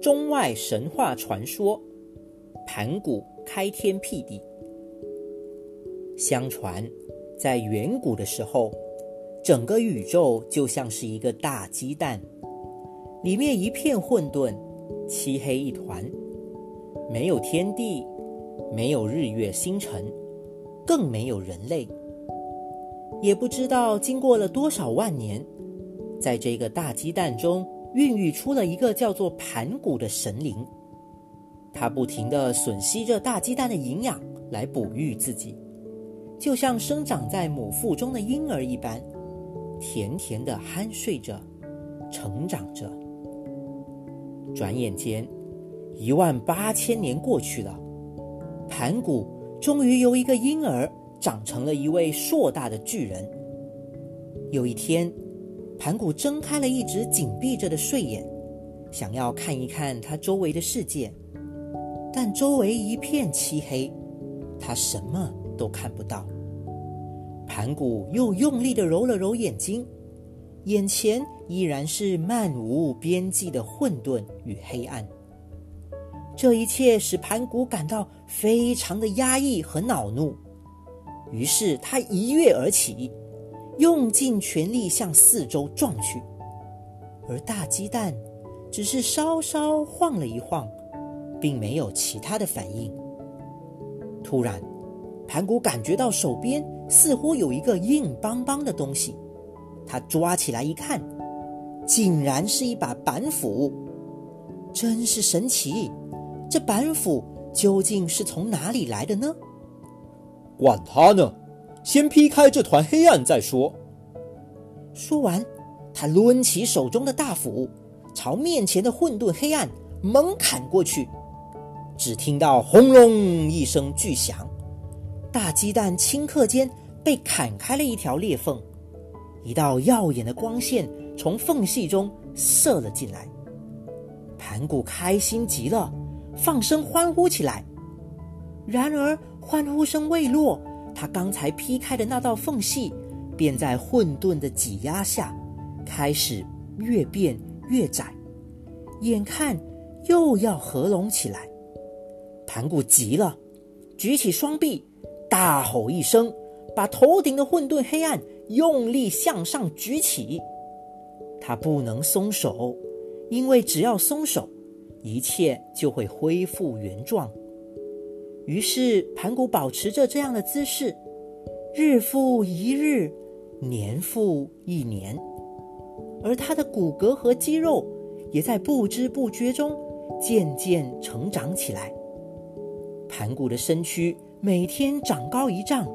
中外神话传说，盘古开天辟地。相传，在远古的时候，整个宇宙就像是一个大鸡蛋，里面一片混沌，漆黑一团，没有天地，没有日月星辰，更没有人类。也不知道经过了多少万年，在这个大鸡蛋中。孕育出了一个叫做盘古的神灵，他不停地吮吸着大鸡蛋的营养来哺育自己，就像生长在母腹中的婴儿一般，甜甜地酣睡着，成长着。转眼间，一万八千年过去了，盘古终于由一个婴儿长成了一位硕大的巨人。有一天。盘古睁开了一直紧闭着的睡眼，想要看一看他周围的世界，但周围一片漆黑，他什么都看不到。盘古又用力的揉了揉眼睛，眼前依然是漫无边际的混沌与黑暗。这一切使盘古感到非常的压抑和恼怒，于是他一跃而起。用尽全力向四周撞去，而大鸡蛋只是稍稍晃了一晃，并没有其他的反应。突然，盘古感觉到手边似乎有一个硬邦邦的东西，他抓起来一看，竟然是一把板斧，真是神奇！这板斧究竟是从哪里来的呢？管他呢！先劈开这团黑暗再说。说完，他抡起手中的大斧，朝面前的混沌黑暗猛砍过去。只听到轰隆一声巨响，大鸡蛋顷刻间被砍开了一条裂缝，一道耀眼的光线从缝隙中射了进来。盘古开心极了，放声欢呼起来。然而，欢呼声未落。他刚才劈开的那道缝隙，便在混沌的挤压下，开始越变越窄，眼看又要合拢起来。盘古急了，举起双臂，大吼一声，把头顶的混沌黑暗用力向上举起。他不能松手，因为只要松手，一切就会恢复原状。于是，盘古保持着这样的姿势，日复一日，年复一年，而他的骨骼和肌肉也在不知不觉中渐渐成长起来。盘古的身躯每天长高一丈，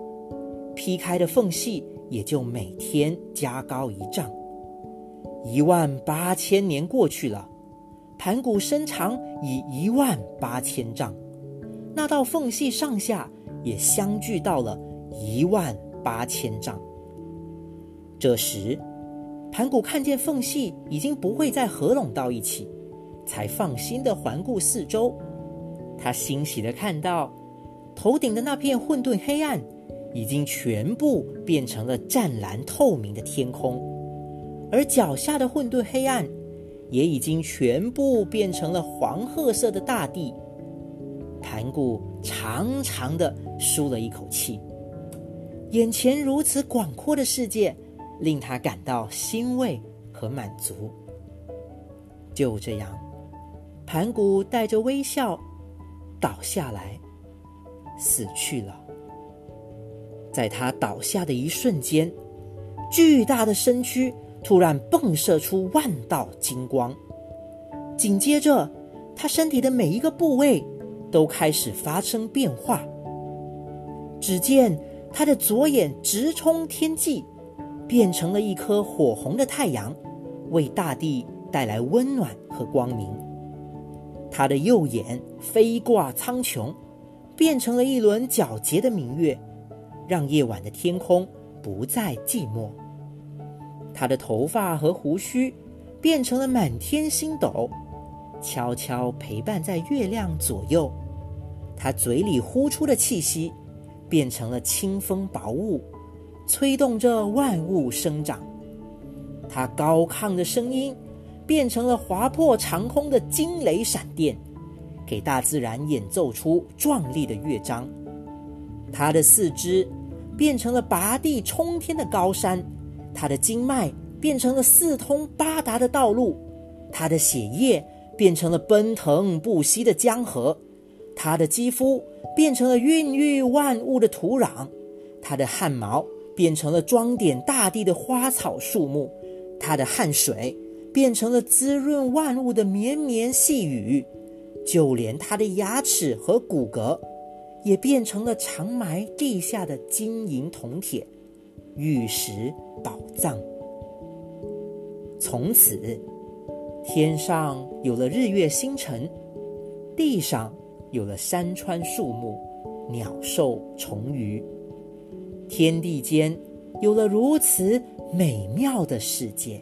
劈开的缝隙也就每天加高一丈。一万八千年过去了，盘古身长已一万八千丈。那道缝隙上下也相距到了一万八千丈。这时，盘古看见缝隙已经不会再合拢到一起，才放心的环顾四周。他欣喜的看到，头顶的那片混沌黑暗已经全部变成了湛蓝透明的天空，而脚下的混沌黑暗也已经全部变成了黄褐色的大地。盘古长长的舒了一口气，眼前如此广阔的世界，令他感到欣慰和满足。就这样，盘古带着微笑倒下来，死去了。在他倒下的一瞬间，巨大的身躯突然迸射出万道金光，紧接着，他身体的每一个部位。都开始发生变化。只见他的左眼直冲天际，变成了一颗火红的太阳，为大地带来温暖和光明。他的右眼飞挂苍穹，变成了一轮皎洁的明月，让夜晚的天空不再寂寞。他的头发和胡须变成了满天星斗，悄悄陪伴在月亮左右。他嘴里呼出的气息，变成了清风薄雾，催动着万物生长。他高亢的声音，变成了划破长空的惊雷闪电，给大自然演奏出壮丽的乐章。他的四肢变成了拔地冲天的高山，他的经脉变成了四通八达的道路，他的血液变成了奔腾不息的江河，他的肌肤变成了孕育万物的土壤，他的汗毛变成了装点大地的花草树木，他的汗水变成了滋润万物的绵绵细雨，就连他的牙齿和骨骼。也变成了长埋地下的金银铜铁、玉石宝藏。从此，天上有了日月星辰，地上有了山川树木、鸟兽虫鱼，天地间有了如此美妙的世界。